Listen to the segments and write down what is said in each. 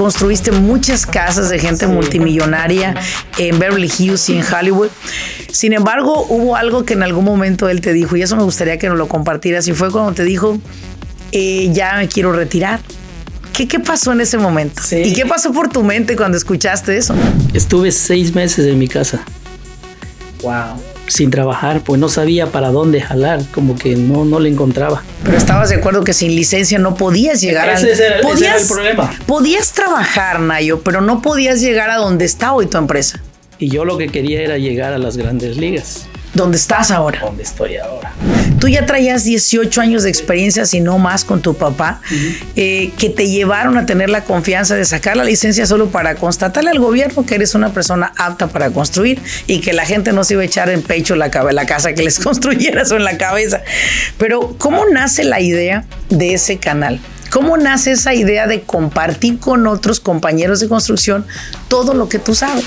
construiste muchas casas de gente multimillonaria en Beverly Hills y en Hollywood. Sin embargo, hubo algo que en algún momento él te dijo, y eso me gustaría que nos lo compartieras, y fue cuando te dijo, eh, ya me quiero retirar. ¿Qué, ¿Qué, pasó en ese momento? ¿Y qué pasó por tu mente cuando escuchaste eso? Estuve seis meses en mi casa. Wow sin trabajar, pues no sabía para dónde jalar, como que no, no le encontraba. Pero estabas de acuerdo que sin licencia no podías llegar a... Ese era el problema. Podías trabajar, Nayo, pero no podías llegar a donde está hoy tu empresa. Y yo lo que quería era llegar a las grandes ligas. ¿Dónde estás ahora? ¿Dónde estoy ahora? Tú ya traías 18 años de experiencia, si no más, con tu papá, eh, que te llevaron a tener la confianza de sacar la licencia solo para constatarle al gobierno que eres una persona apta para construir y que la gente no se iba a echar en pecho la, la casa que les construyeras o en la cabeza. Pero, ¿cómo nace la idea de ese canal? ¿Cómo nace esa idea de compartir con otros compañeros de construcción todo lo que tú sabes?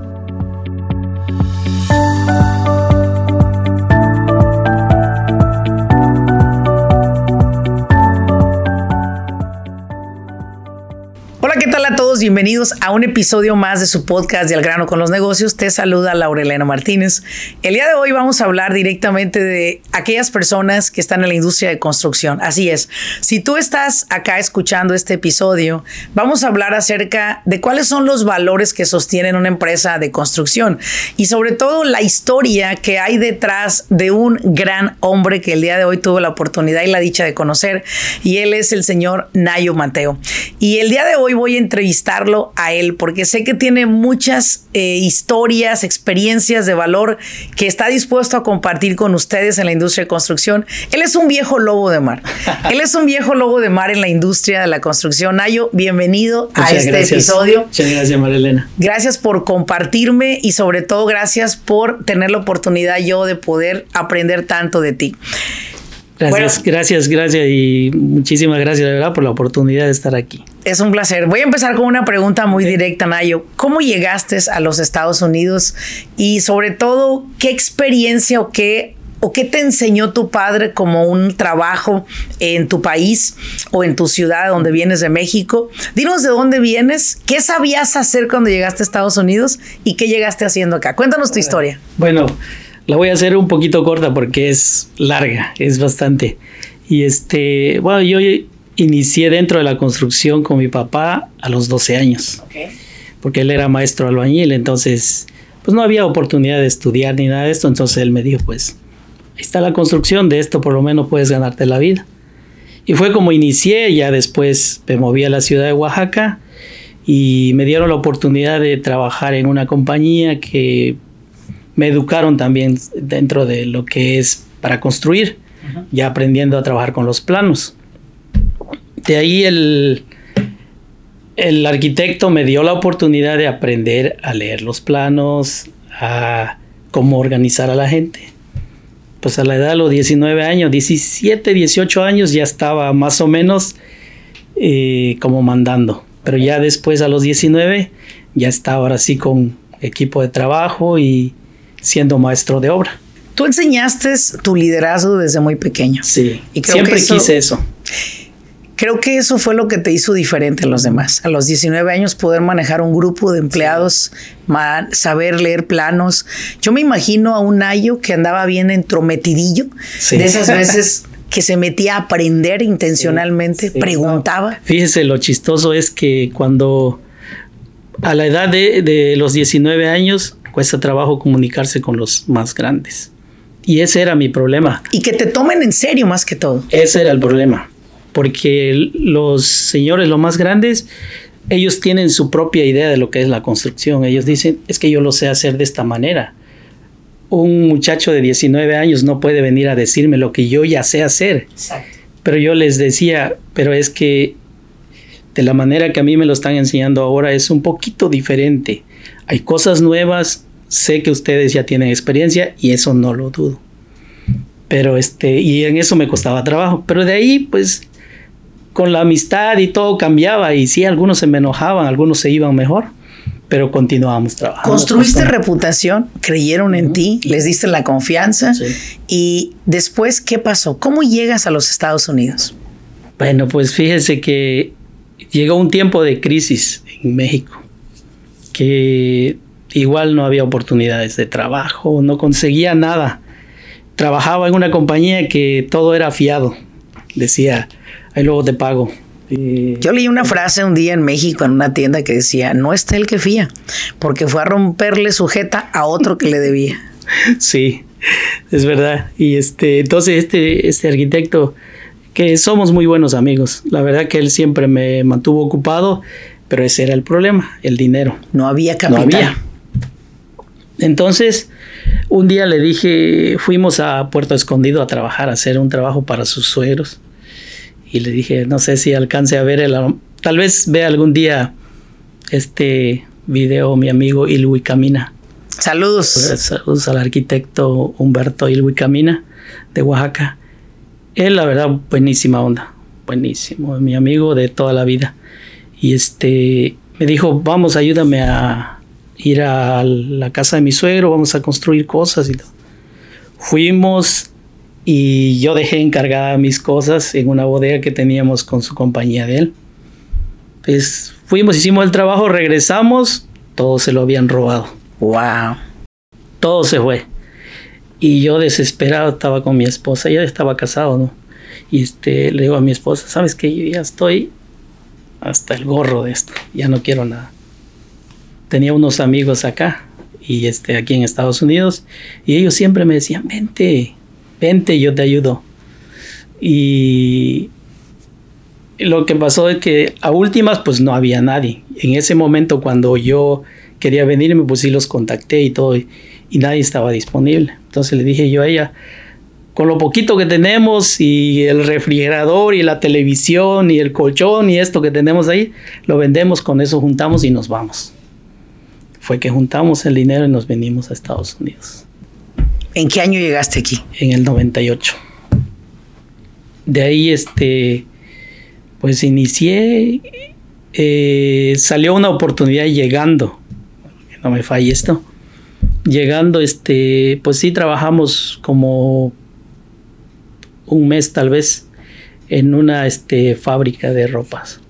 Bienvenidos a un episodio más de su podcast de Al grano con los negocios. Te saluda Laurelena Martínez. El día de hoy vamos a hablar directamente de aquellas personas que están en la industria de construcción. Así es, si tú estás acá escuchando este episodio, vamos a hablar acerca de cuáles son los valores que sostienen una empresa de construcción y sobre todo la historia que hay detrás de un gran hombre que el día de hoy tuvo la oportunidad y la dicha de conocer y él es el señor Nayo Mateo. Y el día de hoy voy a entrevistar a él, porque sé que tiene muchas eh, historias, experiencias de valor que está dispuesto a compartir con ustedes en la industria de construcción. Él es un viejo lobo de mar. él es un viejo lobo de mar en la industria de la construcción. Nayo, bienvenido a este episodio. Muchas gracias, Marilena. Gracias por compartirme y sobre todo gracias por tener la oportunidad yo de poder aprender tanto de ti. Gracias, gracias, gracias y muchísimas gracias de verdad por la oportunidad de estar aquí. Es un placer. Voy a empezar con una pregunta muy directa, Nayo. ¿Cómo llegaste a los Estados Unidos y sobre todo qué experiencia o qué o qué te enseñó tu padre como un trabajo en tu país o en tu ciudad donde vienes de México? Dinos de dónde vienes, qué sabías hacer cuando llegaste a Estados Unidos y qué llegaste haciendo acá. Cuéntanos tu historia. Bueno, la voy a hacer un poquito corta porque es larga, es bastante. Y este, bueno, yo inicié dentro de la construcción con mi papá a los 12 años. Porque él era maestro albañil, entonces pues no había oportunidad de estudiar ni nada de esto, entonces él me dijo, pues ahí está la construcción, de esto por lo menos puedes ganarte la vida. Y fue como inicié, ya después me moví a la ciudad de Oaxaca y me dieron la oportunidad de trabajar en una compañía que me educaron también dentro de lo que es para construir, ya aprendiendo a trabajar con los planos. De ahí el, el arquitecto me dio la oportunidad de aprender a leer los planos, a cómo organizar a la gente. Pues a la edad de los 19 años, 17, 18 años ya estaba más o menos eh, como mandando. Pero ya después a los 19 ya estaba ahora sí con equipo de trabajo y siendo maestro de obra. Tú enseñaste tu liderazgo desde muy pequeño. Sí, y siempre quise eso. Creo que eso fue lo que te hizo diferente a los demás. A los 19 años poder manejar un grupo de empleados, saber leer planos. Yo me imagino a un Nayo que andaba bien entrometidillo, de esas veces que se metía a aprender intencionalmente, preguntaba. Fíjese, lo chistoso es que cuando a la edad de, de los 19 años cuesta trabajo comunicarse con los más grandes. Y ese era mi problema. Y que te tomen en serio más que todo. Ese era el problema. Porque los señores, los más grandes, ellos tienen su propia idea de lo que es la construcción. Ellos dicen, es que yo lo sé hacer de esta manera. Un muchacho de 19 años no puede venir a decirme lo que yo ya sé hacer. Exacto. Pero yo les decía, pero es que de la manera que a mí me lo están enseñando ahora es un poquito diferente. Hay cosas nuevas, sé que ustedes ya tienen experiencia y eso no lo dudo. Pero este, y en eso me costaba trabajo. Pero de ahí, pues, con la amistad y todo cambiaba. Y sí, algunos se me enojaban, algunos se iban mejor pero continuábamos trabajando. Construiste reputación, creyeron en ti, les diste la confianza y después, ¿qué pasó? ¿Cómo llegas a los Estados Unidos? Bueno, pues fíjese que llegó un tiempo de crisis en México, que igual no había oportunidades de trabajo, no conseguía nada. Trabajaba en una compañía que todo era fiado. Decía, ahí luego te pago yo leí una frase un día en México en una tienda que decía, no está el que fía, porque fue a romperle sujeta a otro que le debía. Sí, es verdad. Y este, entonces este, este arquitecto, que somos muy buenos amigos, la verdad que él siempre me mantuvo ocupado, pero ese era el problema, el dinero. No había capital. No había. Entonces, un día le dije, fuimos a Puerto Escondido a trabajar, a hacer un trabajo para sus suegros y le dije, no sé si alcance a ver el... Tal vez vea algún día este video mi amigo Ilwi Camina. Saludos. Saludos al arquitecto Humberto Ilwi Camina de Oaxaca. Él, la verdad, buenísima onda. Buenísimo. Mi amigo de toda la vida. Y este me dijo, vamos, ayúdame a ir a la casa de mi suegro, vamos a construir cosas y todo. Fuimos, y yo dejé encargada mis cosas en una bodega que teníamos con su compañía de él. Pues fuimos, hicimos el trabajo, regresamos, todo se lo habían robado. Wow. Todo se fue. Y yo desesperado estaba con mi esposa, ya estaba casado, ¿no? Y este, le digo a mi esposa, ¿sabes qué? Yo ya estoy hasta el gorro de esto, ya no quiero nada. Tenía unos amigos acá y este, aquí en Estados Unidos y ellos siempre me decían, vente, vente, yo te ayudo. Y lo que pasó es que a últimas pues no había nadie. En ese momento cuando yo quería venir, me pues sí los contacté y todo, y, nadie estaba disponible. Entonces le dije yo a ella, con lo poquito que tenemos y el refrigerador y la televisión y el colchón y esto que tenemos ahí, lo vendemos, con eso juntamos y nos vamos. Fue que juntamos el dinero y nos venimos a Estados Unidos. ¿En qué año llegaste aquí? En el 98. De ahí, este, pues inicié, eh, salió una oportunidad llegando, no me falle esto, llegando, este, pues sí trabajamos como un mes tal vez en una este, fábrica de ropas,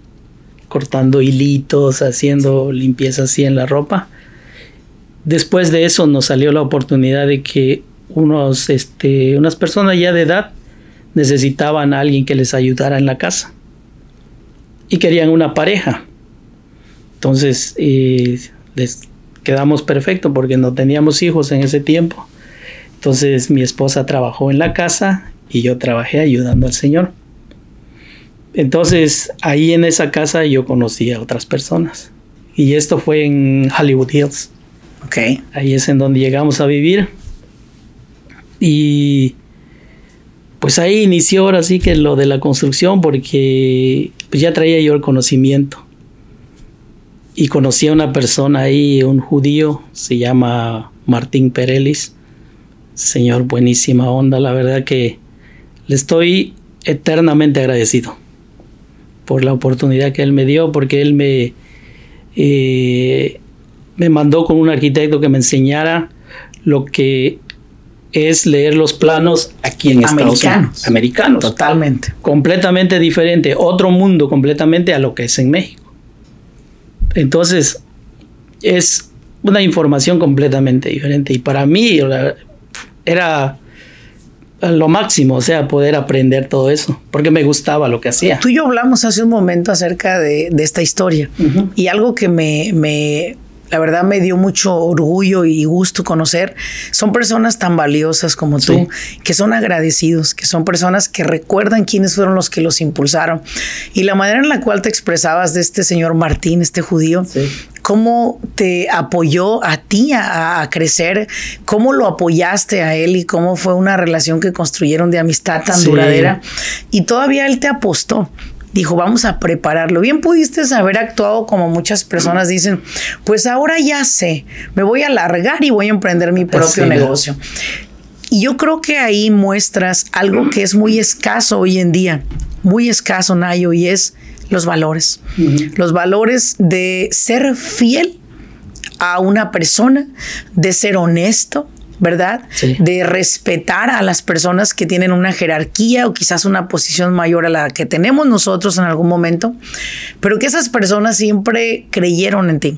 cortando hilitos, haciendo limpieza así en la ropa. Después de eso nos salió la oportunidad de que unos, este, unas personas ya de edad necesitaban a alguien que les ayudara en la casa y querían una pareja. Entonces eh, les quedamos perfecto porque no teníamos hijos en ese tiempo. Entonces mi esposa trabajó en la casa y yo trabajé ayudando al Señor. Entonces ahí en esa casa yo conocí a otras personas. Y esto fue en Hollywood Hills. Okay. Ahí es en donde llegamos a vivir. Y pues ahí inició ahora sí que lo de la construcción porque pues ya traía yo el conocimiento. Y conocí a una persona ahí, un judío, se llama Martín Perelis. Señor, buenísima onda, la verdad que le estoy eternamente agradecido por la oportunidad que él me dio, porque él me, eh, me mandó con un arquitecto que me enseñara lo que es leer los planos aquí en Estados Unidos. Americanos. Totalmente. Completamente diferente. Otro mundo completamente a lo que es en México. Entonces, es una información completamente diferente. Y para mí era lo máximo, o sea, poder aprender todo eso, porque me gustaba lo que hacía. Tú y yo hablamos hace un momento acerca de, esta historia y algo que me, me, la verdad me dio mucho orgullo y gusto conocer. Son personas tan valiosas como tú, que son agradecidos, que son personas que recuerdan quiénes fueron los que los impulsaron. Y la manera en la cual te expresabas de este señor Martín, este judío, cómo te apoyó a ti a, crecer, cómo lo apoyaste a él y cómo fue una relación que construyeron de amistad tan duradera. Y todavía él te apostó dijo, vamos a prepararlo. Bien pudiste haber actuado como muchas personas dicen, pues ahora ya sé, me voy a largar y voy a emprender mi propio negocio. Y yo creo que ahí muestras algo que es muy escaso hoy en día, muy escaso, Nayo, y es los valores. Los valores de ser fiel a una persona, de ser honesto, ¿verdad? De respetar a las personas que tienen una jerarquía o quizás una posición mayor a la que tenemos nosotros en algún momento, pero que esas personas siempre creyeron en ti.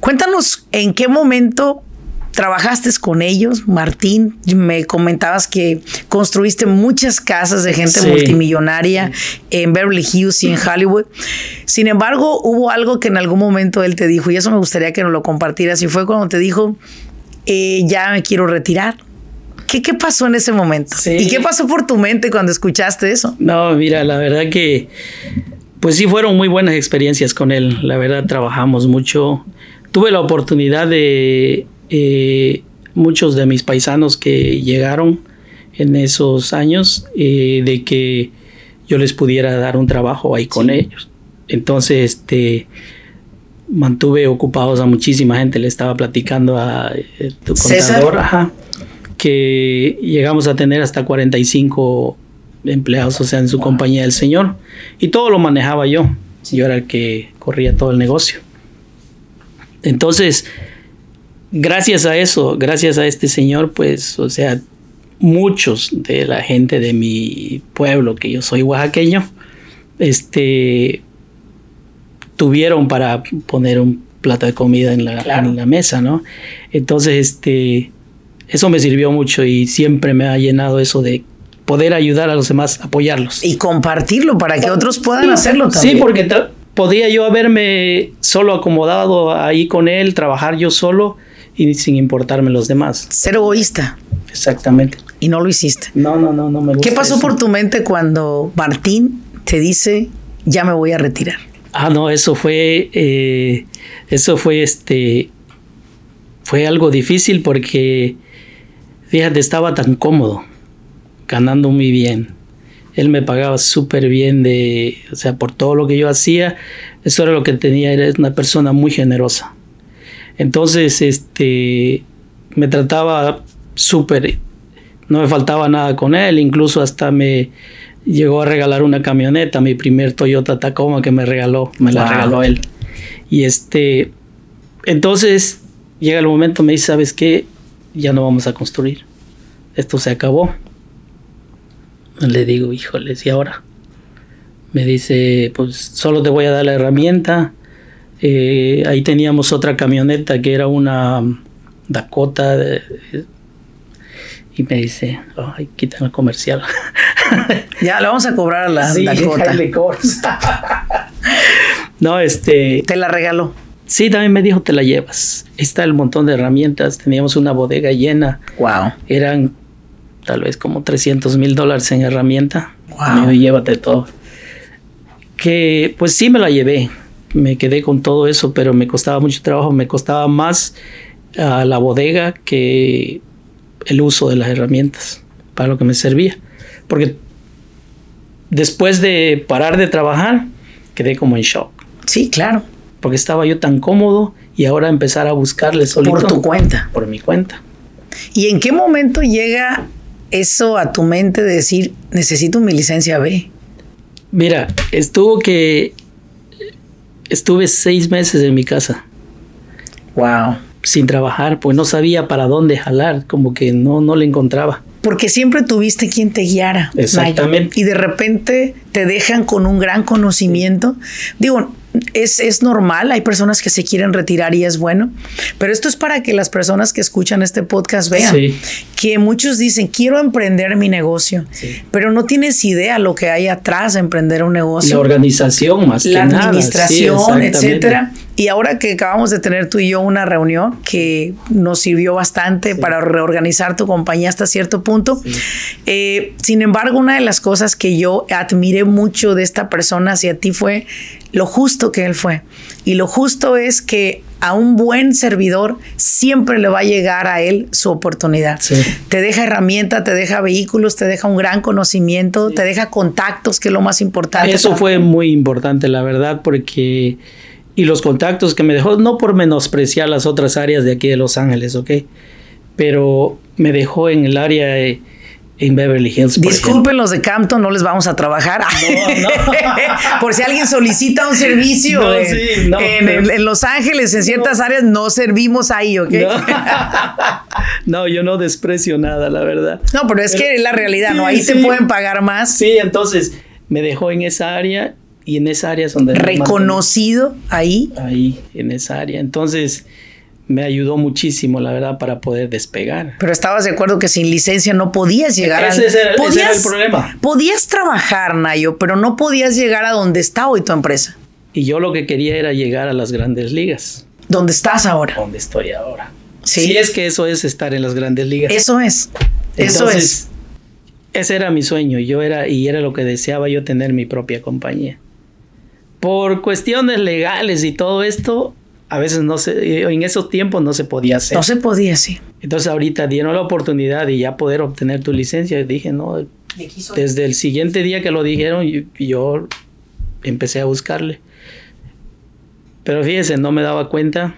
Cuéntanos en qué momento trabajaste con ellos, Martín. Me comentabas que construiste muchas casas de gente multimillonaria en Beverly Hills y en Hollywood. Sin embargo, hubo algo que en algún momento él te dijo, y eso me gustaría que nos lo compartieras, y fue cuando te dijo, eh, ya me quiero retirar. ¿Qué, ¿Qué pasó en ese momento? ¿Y qué pasó por tu mente cuando escuchaste eso? No, mira, la verdad que, pues sí, fueron muy buenas experiencias con él. La verdad, trabajamos mucho. Tuve la oportunidad de eh, muchos de mis paisanos que llegaron en esos años eh, de que yo les pudiera dar un trabajo ahí con ellos. Entonces, este mantuve ocupados a muchísima gente. Le estaba platicando a eh, tu contador que llegamos a tener hasta 45 empleados, o sea, en su compañía del Señor. Y todo lo manejaba yo. Yo era el que corría todo el negocio. Entonces, gracias a eso, gracias a este señor, pues, o sea, muchos de la gente de mi pueblo, que yo soy oaxaqueño, este, tuvieron para poner un plato de comida en la, en la mesa, ¿no? Entonces, este, eso me sirvió mucho y siempre me ha llenado eso de poder ayudar a los demás, apoyarlos. Y compartirlo para que otros puedan hacerlo también. Sí, porque podría yo haberme solo acomodado ahí con él, trabajar yo solo y sin importarme los demás. Ser egoísta. Exactamente. Y no lo hiciste. No, no, no, no me gusta. ¿Qué pasó por tu mente cuando Martín te dice, ya me voy a retirar? Ah, no, eso fue, eh, eso fue este, fue algo difícil porque, fíjate, estaba tan cómodo, ganando muy bien. Él me pagaba súper bien de, o sea, por todo lo que yo hacía, eso era lo que tenía, era una persona muy generosa. Entonces, este, me trataba súper, no me faltaba nada con él, incluso hasta me llegó a regalar una camioneta, mi primer Toyota Tacoma que me regaló, me la regaló él. Y este, entonces llega el momento, me dice, ¿sabes qué? Ya no vamos a construir. Esto se acabó. Le digo, híjoles, ¿y ahora? Me dice, pues solo te voy a dar la herramienta eh, ahí teníamos otra camioneta que era una Dakota. y me dice, ay, quitan el comercial. ya, le vamos a cobrar a la Dakota. no, este. Te la regaló. Sí, también me dijo, te la llevas. está el montón de herramientas. Teníamos una bodega llena. Wow. Eran tal vez como 300 mil dólares en herramienta. Wow. Me llévate todo. Que pues sí me la llevé me quedé con todo eso, pero me costaba mucho trabajo, me costaba más a la bodega que el uso de las herramientas para lo que me servía. Porque después de parar de trabajar, quedé como en shock. Sí, claro. Porque estaba yo tan cómodo y ahora empezar a buscarle solito. Por tu cuenta. Por mi cuenta. ¿Y en qué momento llega eso a tu mente de decir, necesito mi licencia B? Mira, estuvo que estuve seis meses en mi casa. Wow. Sin trabajar, pues no sabía para dónde jalar, como que no, no le encontraba. Porque siempre tuviste quien te guiara. Exactamente. Y de repente te dejan con un gran conocimiento. Digo, es, es, normal, hay personas que se quieren retirar y es bueno, pero esto es para que las personas que escuchan este podcast vean que muchos dicen, quiero emprender mi negocio, pero no tienes idea lo que hay atrás de emprender un negocio. La organización más La administración, etcétera. Y ahora que acabamos de tener tú y yo una reunión que nos sirvió bastante para reorganizar tu compañía hasta cierto punto, eh, sin embargo, una de las cosas que yo admiré mucho de esta persona hacia ti fue lo justo que él fue. Y lo justo es que a un buen servidor siempre le va a llegar a él su oportunidad. Te deja herramienta, te deja vehículos, te deja un gran conocimiento, te deja contactos, que es lo más importante. Eso fue muy importante, la verdad, porque... Y los contactos que me dejó, no por menospreciar las otras áreas de aquí de Los Ángeles, ¿ok? Pero me dejó en el área... De, en Beverly Hills. Disculpen los de Campton, no les vamos a trabajar. por si alguien solicita un servicio en, Los Ángeles, en ciertas áreas, no servimos ahí, ¿ok? No. yo no desprecio nada, la verdad. No, pero es que es la realidad, ¿no? Ahí te pueden pagar más. Sí, entonces me dejó en esa área y en esa área es donde... Reconocido ahí. Ahí, en esa área. Entonces me ayudó muchísimo, la verdad, para poder despegar. Pero estabas de acuerdo que sin licencia no podías llegar ese, a... podías, ese era el problema. Podías trabajar, Nayo, pero no podías llegar a donde está hoy tu empresa. Y yo lo que quería era llegar a las grandes ligas. ¿Dónde estás ahora? Donde estoy ahora. ¿Sí? Si es que eso es estar en las grandes ligas. Eso es. eso es. Ese era mi sueño. Yo era, y era lo que deseaba yo tener mi propia compañía. Por cuestiones legales y todo esto, a veces no se, en esos tiempos no se podía hacer. No se podía, sí. Entonces ahorita dieron la oportunidad de ya poder obtener tu licencia. Y dije, no, desde el siguiente día que lo dijeron, yo, empecé a buscarle. Pero fíjese, no me daba cuenta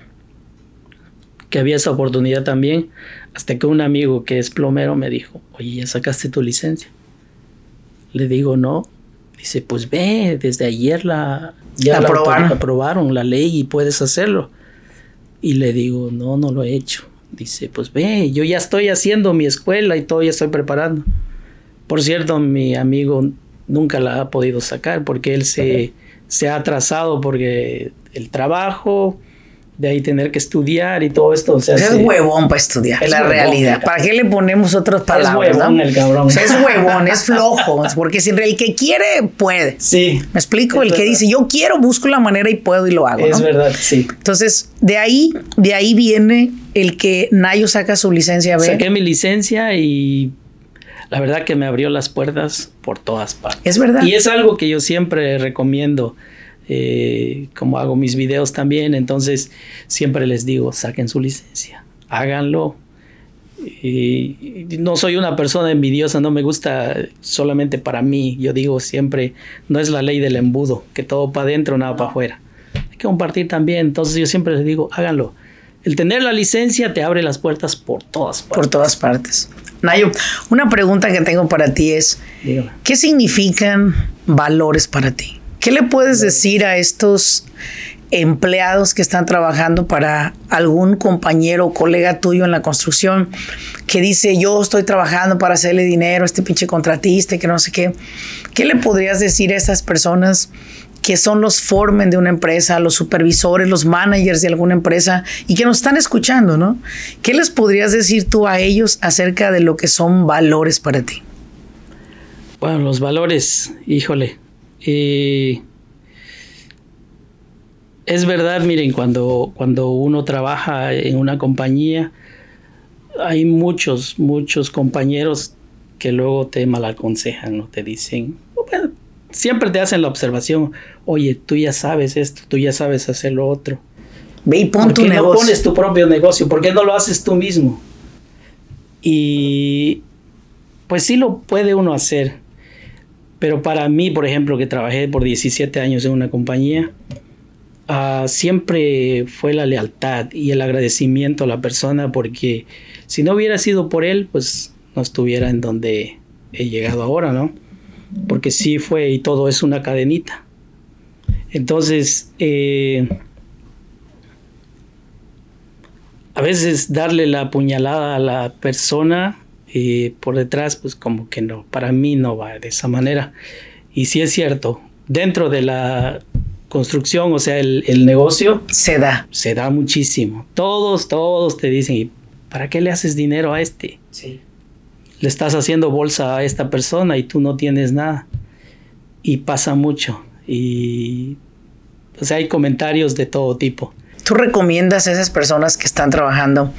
que había esa oportunidad también, hasta que un amigo que es plomero me dijo, oye, ¿ya sacaste tu licencia? Le digo, no. Dice, pues ve, desde ayer la, ya aprobaron. aprobaron la ley y puedes hacerlo. Y le digo, no, no lo he hecho. Dice, pues ve, yo ya estoy haciendo mi escuela y todo, ya estoy preparando. Por cierto, mi amigo nunca la ha podido sacar porque él se, se ha atrasado porque el trabajo, de ahí tener que estudiar y todo esto. O sea, es huevón para estudiar, es la realidad. ¿Para qué le ponemos otras palabras? Es huevón el cabrón. es huevón, es flojo, porque si el que quiere, puede. Sí. Me explico, el que dice, yo quiero, busco la manera y puedo y lo hago. Es verdad, sí. Entonces, de ahí, de ahí viene el que Nayo saca su licencia B. Saqué mi licencia y la verdad que me abrió las puertas por todas partes. Es verdad. Y es algo que yo siempre recomiendo eh, como hago mis videos también, entonces siempre les digo, saquen su licencia, háganlo. Y no soy una persona envidiosa, no me gusta solamente para mí. Yo digo siempre, no es la ley del embudo, que todo para adentro, nada para afuera. Hay que compartir también, entonces yo siempre les digo, háganlo. El tener la licencia te abre las puertas por todas partes. Por todas partes. Nayo, una pregunta que tengo para ti es, ¿qué significan valores para ti? ¿Qué le puedes decir a estos empleados que están trabajando para algún compañero o colega tuyo en la construcción que dice yo estoy trabajando para hacerle dinero a este pinche contratista que no sé qué? ¿Qué le podrías decir a esas personas que son los formen de una empresa, los supervisores, los managers de alguna empresa y que nos están escuchando, ¿no? ¿Qué les podrías decir tú a ellos acerca de lo que son valores para ti? Bueno, los valores, híjole, eh, es verdad, miren, cuando, cuando uno trabaja en una compañía, hay muchos, muchos compañeros que luego te malaconsejan, ¿no? Te dicen, siempre te hacen la observación, oye, tú ya sabes esto, tú ya sabes hacer lo otro. Ve y pon tu no pones tu propio negocio? ¿Por qué no lo haces tú mismo? Y pues sí lo puede uno hacer, pero para mí, por ejemplo, que trabajé por 17 años en una compañía, ah, siempre fue la lealtad y el agradecimiento a la persona porque si no hubiera sido por él, pues no estuviera en donde he llegado ahora, ¿no? Porque sí fue y todo es una cadenita. Entonces, eh, a veces darle la puñalada a la persona por detrás, pues como que no, para mí no va de esa manera. Y si es cierto, dentro de la construcción, o sea, el, negocio... Se da. Se da muchísimo. Todos, todos te dicen, ¿para qué le haces dinero a este? Sí. Le estás haciendo bolsa a esta persona y tú no tienes nada. Y pasa mucho. Y O sea, hay comentarios de todo tipo. ¿Tú recomiendas a esas personas que están trabajando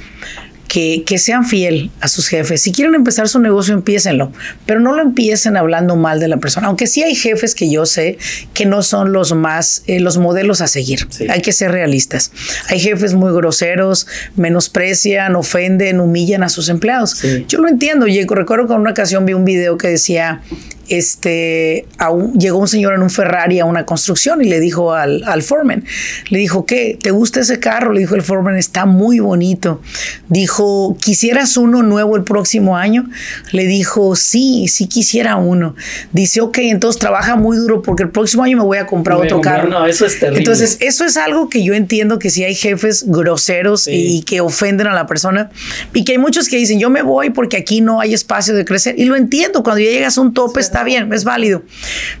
que, que, sean fiel a sus jefes. Si quieren empezar su negocio, empiecenlo, pero no lo empiecen hablando mal de la persona. Aunque sí hay jefes que yo sé que no son los más, eh, los modelos a seguir. Sí. Hay que ser realistas. Hay jefes muy groseros, menosprecian, ofenden, humillan a sus empleados. Sí. Yo lo entiendo. Yo recuerdo que en una ocasión vi un video que decía, este, un, llegó un señor en un Ferrari a una construcción y le dijo al, al foreman, le dijo, ¿qué? ¿Te gusta ese carro? Le dijo el foreman, está muy bonito. Dijo, ¿quisieras uno nuevo el próximo año? Le dijo, sí, sí quisiera uno. Dice, ok, entonces trabaja muy duro porque el próximo año me voy a comprar voy otro a comprar, carro. No, eso es terrible. Entonces, eso es algo que yo entiendo que si hay jefes groseros sí. y que ofenden a la persona y que hay muchos que dicen, yo me voy porque aquí no hay espacio de crecer. Y lo entiendo, cuando ya llegas a un tope, sí. está bien, es válido.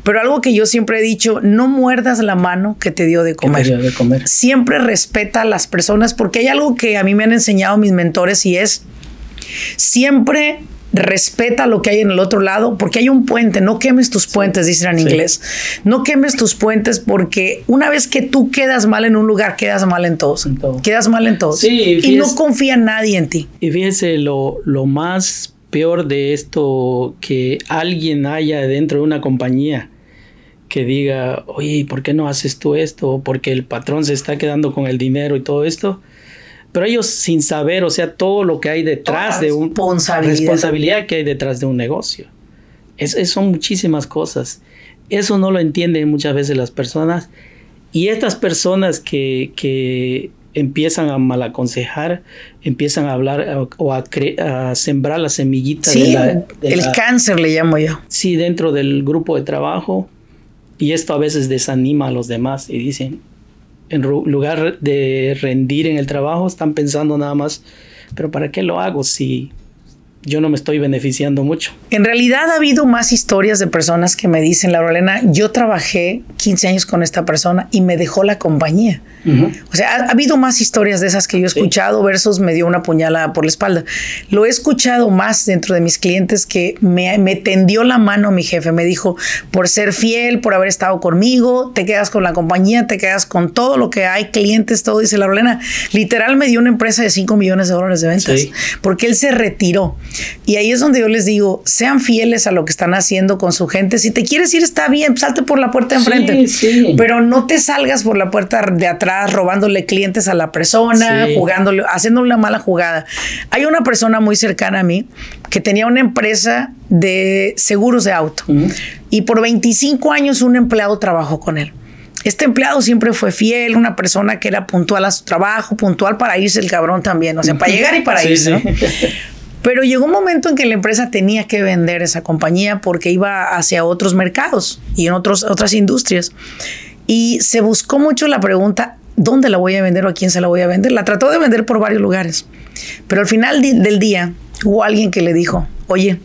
Pero algo que yo siempre he dicho, no muerdas la mano que te dio de comer. Dio de comer. Siempre respeta a las personas porque hay algo que a mí me han enseñado mis mentores y es siempre respeta lo que hay en el otro lado, porque hay un puente, no quemes tus puentes, sí. dicen en sí. inglés. No quemes tus puentes porque una vez que tú quedas mal en un lugar, quedas mal en todos. En todo. Quedas mal en todos. Sí, y no confía nadie en ti. Y fíjese lo, lo más peor de esto que alguien haya dentro de una compañía que diga, oye, ¿por qué no haces tú esto? Porque el patrón se está quedando con el dinero y todo esto. Pero ellos sin saber, o sea, todo lo que hay detrás de una responsabilidad. responsabilidad que hay detrás de un negocio. Es, es, son muchísimas cosas. Eso no lo entienden muchas veces las personas. Y estas personas que, que empiezan a malaconsejar, empiezan a hablar o a, a sembrar la semillita sí, de la, de el la, cáncer le llamo yo. Sí, dentro del grupo de trabajo. Y esto a veces desanima a los demás y dicen, en lugar de rendir en el trabajo, están pensando nada más, pero ¿para qué lo hago si yo no me estoy beneficiando mucho. En realidad ha habido más historias de personas que me dicen, Laura Elena, yo trabajé 15 años con esta persona y me dejó la compañía. Uh -huh. O sea, ha, ha, habido más historias de esas que yo he escuchado sí. versus me dio una puñalada por la espalda. Lo he escuchado más dentro de mis clientes que me, me tendió la mano mi jefe. Me dijo, por ser fiel, por haber estado conmigo, te quedas con la compañía, te quedas con todo lo que hay, clientes, todo. Dice Laura Elena, literal me dio una empresa de 5 millones de dólares de ventas sí. porque él se retiró. Y ahí es donde yo les digo, sean fieles a lo que están haciendo con su gente. Si te quieres ir, está bien, salte por la puerta de enfrente. Sí, sí. Pero no te salgas por la puerta de atrás robándole clientes a la persona, sí. jugándole, haciéndole una mala jugada. Hay una persona muy cercana a mí que tenía una empresa de seguros de auto. Uh -huh. Y por 25 años un empleado trabajó con él. Este empleado siempre fue fiel, una persona que era puntual a su trabajo, puntual para irse el cabrón también, o sea, para llegar y para irse. ¿no? Pero llegó un momento en que la empresa tenía que vender esa compañía porque iba hacia otros mercados y en otros, otras industrias. Y se buscó mucho la pregunta, ¿dónde la voy a vender o a quién se la voy a vender? La trató de vender por varios lugares. Pero al final del día hubo alguien que le dijo, oye,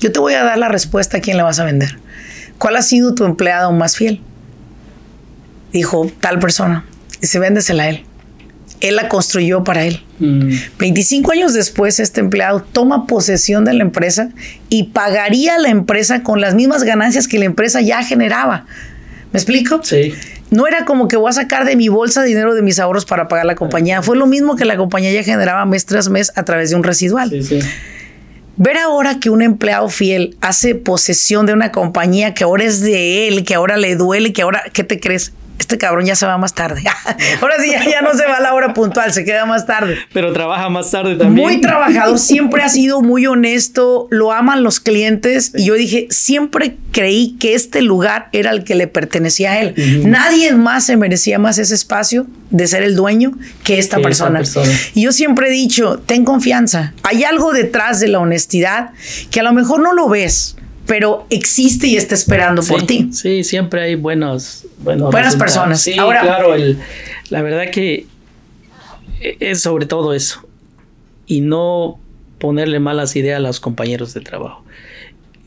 yo te voy a dar la respuesta a quién la vas a vender. ¿Cuál ha sido tu empleado más fiel? Dijo tal persona. Dice, véndesela a él él la construyó para él. Mm. 25 años después, este empleado toma posesión de la empresa y pagaría a la empresa con las mismas ganancias que la empresa ya generaba. ¿Me explico? Sí. No era como que voy a sacar de mi bolsa dinero de mis ahorros para pagar la compañía. Fue lo mismo que la compañía ya generaba mes tras mes a través de un residual. Sí, sí. Ver ahora que un empleado fiel hace posesión de una compañía que ahora es de él, que ahora le duele, que ahora, ¿qué te crees? Este cabrón ya se va más tarde. Ahora sí, ya, ya, no se va a la hora puntual, se queda más tarde. Pero trabaja más tarde también. Muy trabajador, siempre ha sido muy honesto, lo aman los clientes. Y yo dije, siempre creí que este lugar era el que le pertenecía a él. Uh -huh. Nadie más se merecía más ese espacio de ser el dueño que esta persona. persona. Y yo siempre he dicho, ten confianza. Hay algo detrás de la honestidad que a lo mejor no lo ves pero existe y está esperando sí, por ti. Sí, siempre hay buenos, buenos buenas resultados. personas. Sí, Ahora, claro, el, la verdad que es sobre todo eso. Y no ponerle malas ideas a los compañeros de trabajo.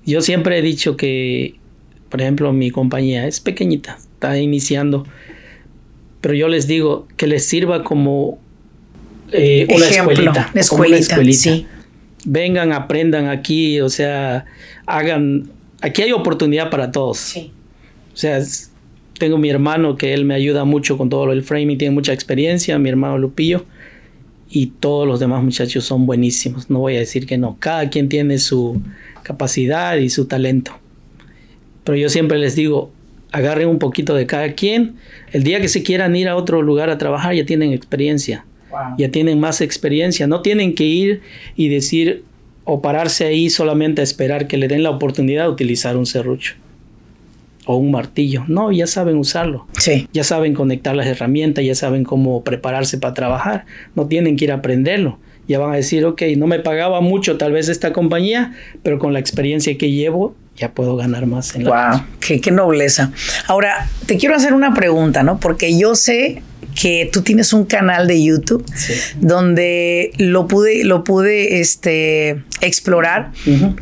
Yo siempre he dicho que, por ejemplo, mi compañía es pequeñita, está iniciando, pero yo les digo que les sirva como eh, una Ejemplo, escuelita. Escuelita, una escuelita. Sí vengan, aprendan aquí, o sea, hagan, aquí hay oportunidad para todos. Sí. O sea, tengo mi hermano que él me ayuda mucho con todo lo del framing, tiene mucha experiencia, mi hermano Lupillo, y todos los demás muchachos son buenísimos, no voy a decir que no, cada quien tiene su capacidad y su talento. Pero yo siempre les digo, agarren un poquito de cada quien, el día que se quieran ir a otro lugar a trabajar ya tienen experiencia, ya tienen más experiencia, no tienen que ir y decir o pararse ahí solamente a esperar que le den la oportunidad de utilizar un serrucho o un martillo. No, ya saben usarlo. Sí. Ya saben conectar las herramientas, ya saben cómo prepararse para trabajar. No tienen que ir a aprenderlo. Ya van a decir, ok, no me pagaba mucho tal vez esta compañía, pero con la experiencia que llevo ya puedo ganar más. En wow, qué, qué nobleza. Ahora, te quiero hacer una pregunta, ¿no? Porque yo sé que tú tienes un canal de YouTube donde lo pude, lo pude este, explorar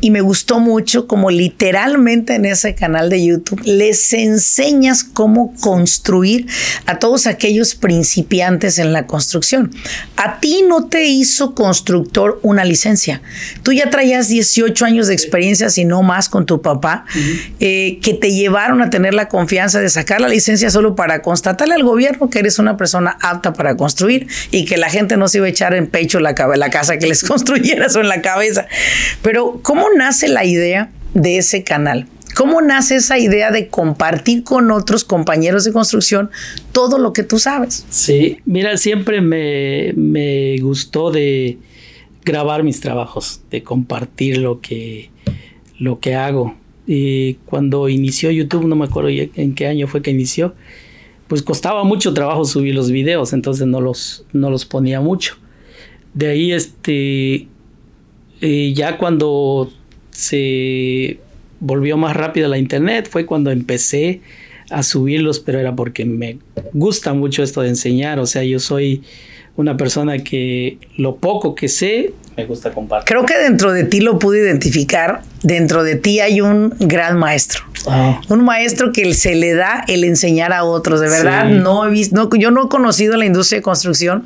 y me gustó mucho como literalmente en ese canal de YouTube les enseñas cómo construir a todos aquellos principiantes en la construcción. A ti no te hizo constructor una licencia. Tú ya traías 18 años de experiencia, si no más, con tu papá, eh, que te llevaron a tener la confianza de sacar la licencia solo para constatarle al gobierno que eres una persona apta para construir y que la gente no se iba a echar en pecho la, la casa que les construyeras o en la cabeza. Pero, ¿cómo nace la idea de ese canal? ¿Cómo nace esa idea de compartir con otros compañeros de construcción todo lo que tú sabes? Sí, mira, siempre me, me gustó de grabar mis trabajos, de compartir lo que, lo que hago. Y cuando inició YouTube, no me acuerdo en qué año fue que inició, pues costaba mucho trabajo subir los videos, entonces no los, no los ponía mucho. De ahí, este, eh, ya cuando se volvió más rápida la internet fue cuando empecé a subirlos, pero era porque me gusta mucho esto de enseñar, o sea, yo soy una persona que lo poco que sé me gusta compartir. Creo que dentro de ti lo pude identificar. Dentro de ti hay un gran maestro. Ah. Un maestro que se le da el enseñar a otros. De verdad, no he visto, yo no he conocido la industria de construcción.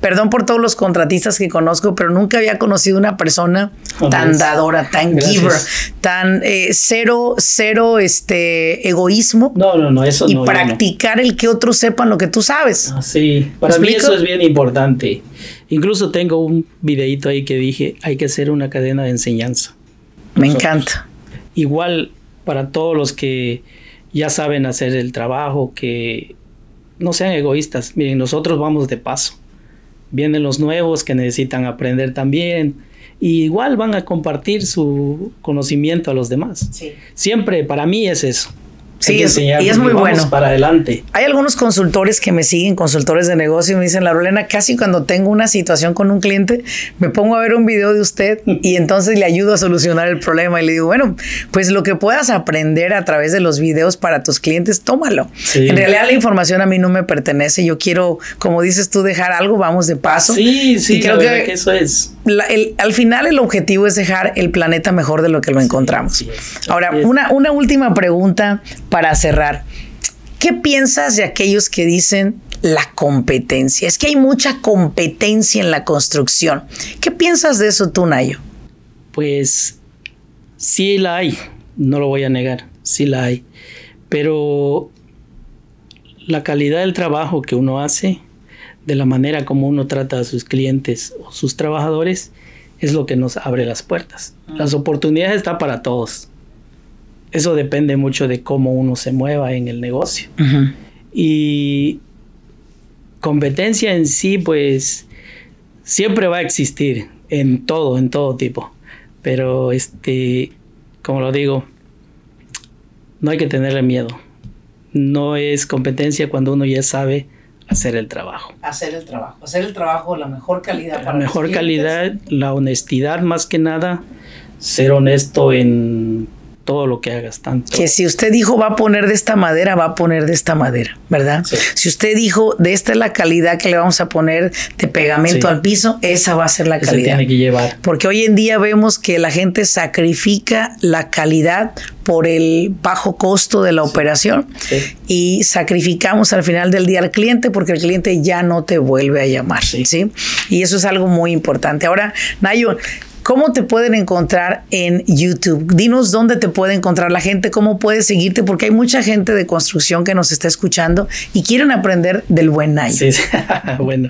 Perdón por todos los contratistas que conozco, pero nunca había conocido una persona tan dadora, tan giver, tan eh, cero, cero este, egoísmo. No, no, no, eso y no. Practicar el que otros sepan lo que tú sabes. Ah, sí, para mí eso es bien importante. Incluso tengo un videito ahí que dije, hay que hacer una cadena de enseñanza. Me encanta. Igual para todos los que ya saben hacer el trabajo, que no sean egoístas. Miren, nosotros vamos de paso. Vienen los nuevos que necesitan aprender también. Y igual van a compartir su conocimiento a los demás. Siempre para mí es eso. Sí, y es muy bueno. Para adelante. Hay algunos consultores que me siguen, consultores de negocio, y me dicen, Laurelena, casi cuando tengo una situación con un cliente, me pongo a ver un video de usted y entonces le ayudo a solucionar el problema. Y le digo, bueno, pues lo que puedas aprender a través de los videos para tus clientes, tómalo. En realidad la información a mí no me pertenece. Yo quiero, como dices tú, dejar algo, vamos de paso. Sí, sí, creo que, eso es. al final el objetivo es dejar el planeta mejor de lo que lo encontramos. Ahora, una, una última pregunta para cerrar, ¿qué piensas de aquellos que dicen la competencia? Es que hay mucha competencia en la construcción. ¿Qué piensas de eso tú, Nayo? Pues sí la hay, no lo voy a negar, sí la hay. Pero la calidad del trabajo que uno hace, de la manera como uno trata a sus clientes o sus trabajadores, es lo que nos abre las puertas. Las oportunidades están para todos eso depende mucho de cómo uno se mueva en el negocio. Y competencia en sí, pues siempre va a existir en todo, en todo tipo. Pero este, como lo digo, no hay que tenerle miedo. No es competencia cuando uno ya sabe hacer el trabajo. Hacer el trabajo, hacer el trabajo la mejor calidad. La mejor calidad, la honestidad más que nada, ser honesto en todo lo que hagas tanto. Que si usted dijo va a poner de esta madera, va a poner de esta madera, ¿verdad? Si usted dijo de esta es la calidad que le vamos a poner de pegamento al piso, esa va a ser la calidad. Se tiene que llevar. Porque hoy en día vemos que la gente sacrifica la calidad por el bajo costo de la operación y sacrificamos al final del día al cliente porque el cliente ya no te vuelve a llamar, ¿sí? Y eso es algo muy importante. Ahora, Nayo, ¿cómo te pueden encontrar en YouTube? Dinos dónde te puede encontrar la gente, cómo puedes seguirte, porque hay mucha gente de construcción que nos está escuchando y quieren aprender del buen Nayo. Sí, sí. bueno,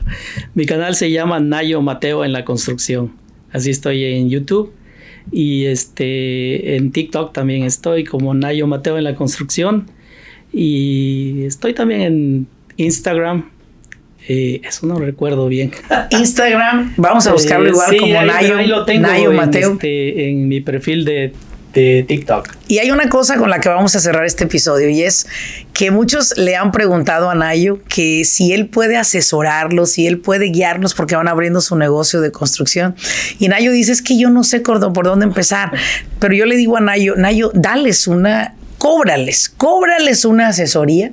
mi canal se llama Nayo Mateo en la construcción. Así estoy en YouTube y este en TikTok también estoy como Nayo Mateo en la construcción y estoy también en Instagram eh, eso no recuerdo bien. Instagram, vamos a buscarlo eh, igual como Nayo, lo tengo Nayo Mateo. Este, en mi perfil de, de TikTok. Y hay una cosa con la que vamos a cerrar este episodio y es que muchos le han preguntado a Nayo que si él puede asesorarlos, si él puede guiarnos porque van abriendo su negocio de construcción. Y Nayo dice, es que yo no sé por dónde empezar. Pero yo le digo a Nayo, Nayo, dales una cóbrales, cóbrales una asesoría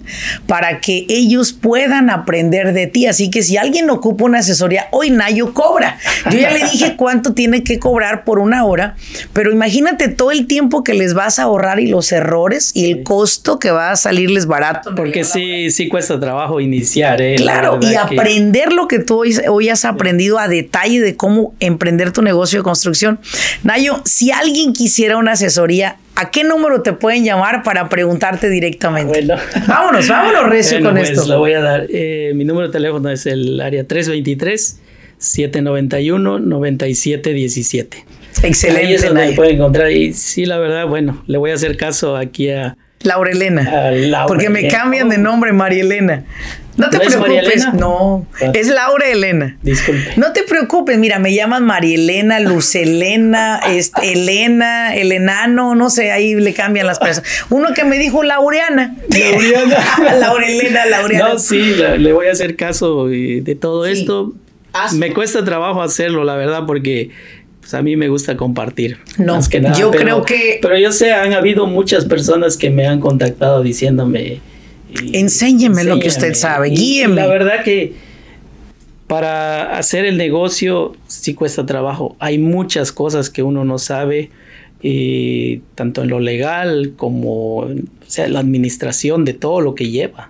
para que ellos puedan aprender de ti. Así que si alguien ocupa una asesoría, hoy Nayo cobra. Yo ya le dije cuánto tiene que cobrar por una hora, pero imagínate todo el tiempo que les vas a ahorrar y los errores y el costo que va a salirles barato. Porque sí, sí cuesta trabajo iniciar. ¿eh? Claro, y aprender lo que tú hoy, hoy has aprendido a detalle de cómo emprender tu negocio de construcción. Nayo, si alguien quisiera una asesoría, ¿A qué número te pueden llamar para preguntarte directamente? Bueno. Vámonos, vámonos recio con pues, esto. Lo voy a dar. Eh, mi número de teléfono es el área 323 791 9717. Excelente. Ahí es donde pueden encontrar. Y sí, la verdad, bueno, le voy a hacer caso aquí a Laura Elena. Porque me cambian de nombre, María Elena. No te preocupes, no, ah. es Laura Elena. Disculpe. No te preocupes, mira, me llaman María Elena, Luz Elena, este, Elena, el enano, no sé, ahí le cambian las personas. Uno que me dijo Laureana. Laureana. Laura Elena, Laureana. No, sí, le voy a hacer caso de todo esto. Me cuesta trabajo hacerlo, la verdad, porque pues a mí me gusta compartir. No, más que nada, yo creo que... Pero yo sé, han habido muchas personas que me han contactado diciéndome... enséñeme, lo que usted sabe, guíeme. la verdad que para hacer el negocio sí cuesta trabajo. Hay muchas cosas que uno no sabe, eh, tanto en lo legal como o sea, la administración de todo lo que lleva.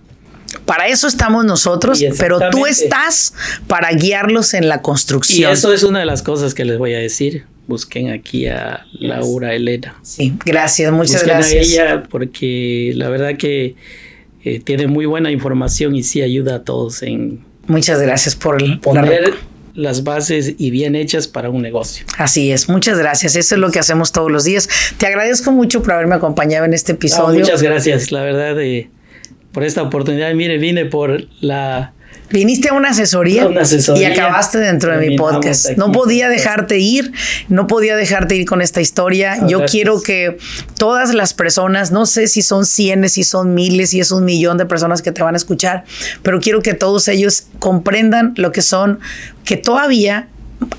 Para eso estamos nosotros, pero tú estás para guiarlos en la construcción. Y eso es una de las cosas que les voy a decir. Busquen aquí a Laura Elena. Sí, gracias, muchas gracias. a ella porque la verdad que eh, tiene muy buena información y sí ayuda a todos en. Muchas gracias por poner las bases y bien hechas para un negocio. Así es, muchas gracias. Eso es lo que hacemos todos los días. Te agradezco mucho por haberme acompañado en este episodio. muchas gracias, la verdad. de por esta oportunidad. Mire, vine por la... Viniste a una asesoría, y acabaste dentro de mi podcast. No podía dejarte ir, no podía dejarte ir con esta historia. Yo quiero que todas las personas, no sé si son cienes, si son miles, si es un millón de personas que te van a escuchar, pero quiero que todos ellos comprendan lo que son, que todavía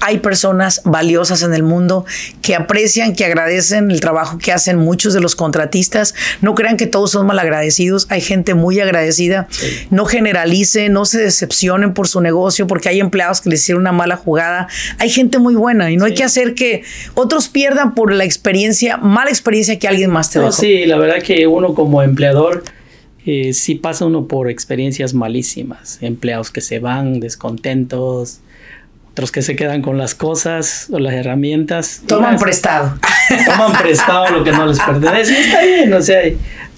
hay personas valiosas en el mundo que aprecian, que agradecen el trabajo que hacen muchos de los contratistas. No crean que todos son malagradecidos. Hay gente muy agradecida. No generalicen, no se decepcionen por su negocio porque hay empleados que les hicieron una mala jugada. Hay gente muy buena y no hay que hacer que otros pierdan por la experiencia, mala experiencia que alguien más te no, Sí, la verdad que uno como empleador eh, sí pasa uno por experiencias malísimas. Empleados que se van descontentos otros que se quedan con las cosas o las herramientas. Toman prestado. Toman prestado lo que no les pertenece. Y está bien, o sea,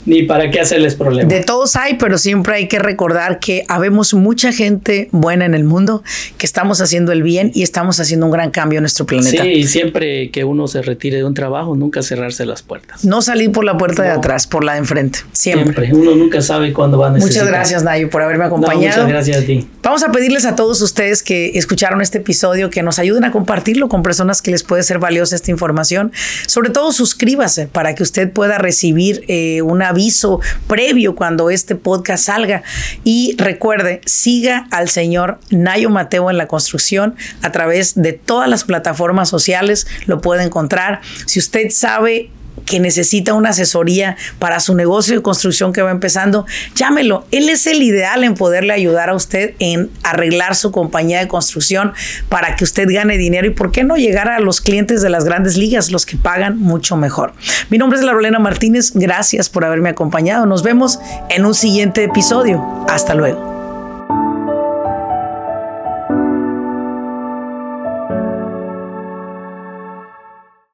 ni para qué hacerles problemas. De todos hay, pero siempre hay que recordar que habemos mucha gente buena en el mundo, que estamos haciendo el bien y estamos haciendo un gran cambio en nuestro planeta. Sí, y siempre que uno se retire de un trabajo, nunca cerrarse las puertas. No salir por la puerta de atrás, por la de enfrente. Siempre. Uno nunca sabe cuándo va a necesitar. Muchas gracias, Nayo, por haberme acompañado. muchas gracias a ti. Vamos a pedirles a todos ustedes que escucharon este episodio que nos ayuden a compartirlo con personas que les puede ser valiosa esta información. Sobre todo, suscríbase para que usted pueda recibir eh, una aviso previo cuando este podcast salga. Y recuerde, siga al señor Nayo Mateo en la construcción a través de todas las plataformas sociales. Lo puede encontrar. Si usted sabe que necesita una asesoría para su negocio de construcción que va empezando, llámelo. Él es el ideal en poderle ayudar a usted en arreglar su compañía de construcción para que usted gane dinero y por qué no llegar a los clientes de las grandes ligas, los que pagan mucho mejor. Mi nombre es Larolena Martínez. Gracias por haberme acompañado. Nos vemos en un siguiente episodio. Hasta luego.